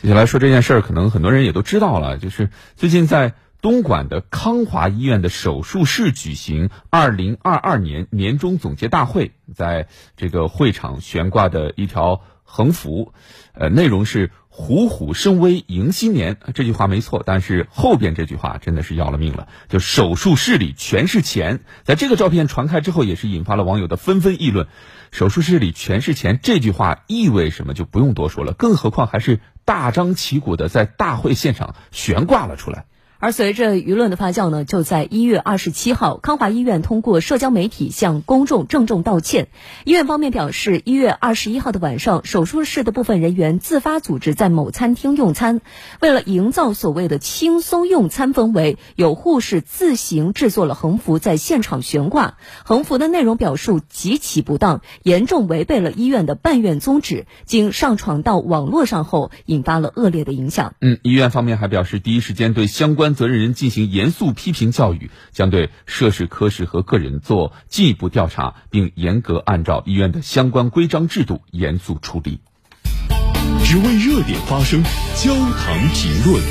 接下来说这件事儿，可能很多人也都知道了，就是最近在东莞的康华医院的手术室举行二零二二年年终总结大会，在这个会场悬挂的一条横幅，呃，内容是“虎虎生威迎新年”。这句话没错，但是后边这句话真的是要了命了，就手术室里全是钱。在这个照片传开之后，也是引发了网友的纷纷议论。手术室里全是钱，这句话意味什么就不用多说了，更何况还是大张旗鼓的在大会现场悬挂了出来。而随着舆论的发酵呢，就在一月二十七号，康华医院通过社交媒体向公众郑重道歉。医院方面表示，一月二十一号的晚上，手术室的部分人员自发组织在某餐厅用餐，为了营造所谓的轻松用餐氛围，有护士自行制作了横幅在现场悬挂。横幅的内容表述极其不当，严重违背了医院的办院宗旨。经上传到网络上后，引发了恶劣的影响。嗯，医院方面还表示，第一时间对相关。责任人进行严肃批评教育，将对涉事科室和个人做进一步调查，并严格按照医院的相关规章制度严肃处理。只为热点发声，焦糖评论。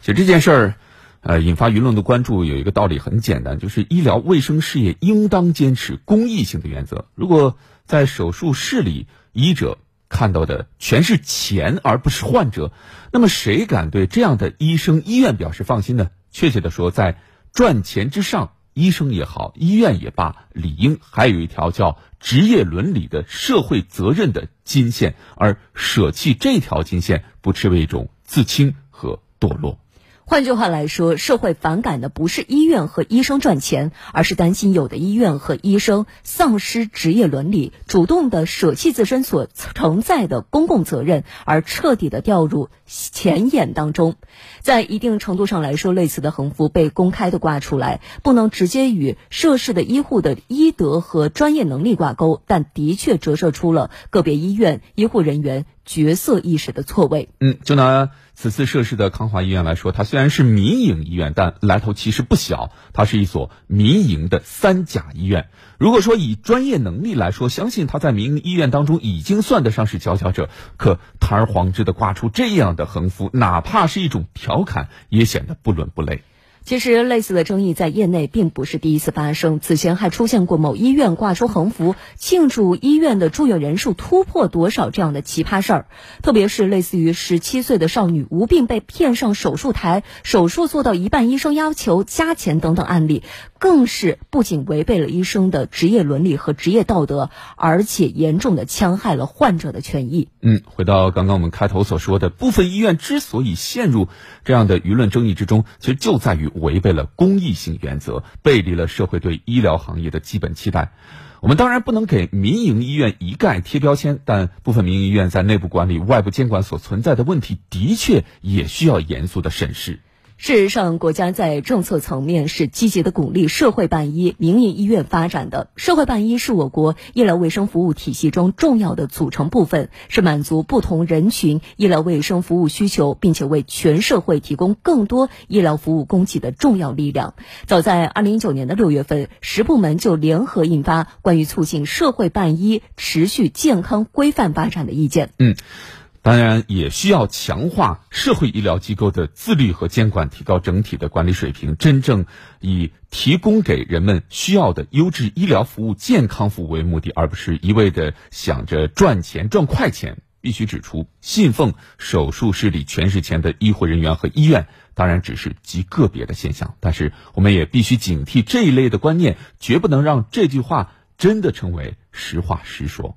其实这件事儿，呃，引发舆论的关注有一个道理很简单，就是医疗卫生事业应当坚持公益性的原则。如果在手术室里，医者看到的全是钱，而不是患者，那么谁敢对这样的医生、医院表示放心呢？确切的说，在赚钱之上，医生也好，医院也罢，理应还有一条叫职业伦理的社会责任的金线，而舍弃这条金线，不失为一种自轻和堕落。换句话来说，社会反感的不是医院和医生赚钱，而是担心有的医院和医生丧失职业伦理，主动的舍弃自身所承载的公共责任，而彻底的掉入钱眼当中。在一定程度上来说，类似的横幅被公开的挂出来，不能直接与涉事的医护的医德和专业能力挂钩，但的确折射出了个别医院医护人员角色意识的错位。嗯，就拿。此次涉事的康华医院来说，它虽然是民营医院，但来头其实不小。它是一所民营的三甲医院。如果说以专业能力来说，相信它在民营医院当中已经算得上是佼佼者。可堂而皇之的挂出这样的横幅，哪怕是一种调侃，也显得不伦不类。其实，类似的争议在业内并不是第一次发生。此前还出现过某医院挂出横幅庆祝医院的住院人数突破多少这样的奇葩事儿。特别是类似于十七岁的少女无病被骗上手术台，手术做到一半，医生要求加钱等等案例，更是不仅违背了医生的职业伦理和职业道德，而且严重的戕害了患者的权益。嗯，回到刚刚我们开头所说的，部分医院之所以陷入这样的舆论争议之中，其实就在于。违背了公益性原则，背离了社会对医疗行业的基本期待。我们当然不能给民营医院一概贴标签，但部分民营医院在内部管理、外部监管所存在的问题，的确也需要严肃的审视。事实上，国家在政策层面是积极的鼓励社会办医、民营医院发展的。社会办医是我国医疗卫生服务体系中重要的组成部分，是满足不同人群医疗卫生服务需求，并且为全社会提供更多医疗服务供给的重要力量。早在二零一九年的六月份，十部门就联合印发《关于促进社会办医持续健康规范发展的意见》。嗯。当然，也需要强化社会医疗机构的自律和监管，提高整体的管理水平，真正以提供给人们需要的优质医疗服务、健康服务为目的，而不是一味的想着赚钱、赚快钱。必须指出，信奉手术室里全是钱的医护人员和医院，当然只是极个别的现象，但是我们也必须警惕这一类的观念，绝不能让这句话真的成为实话实说。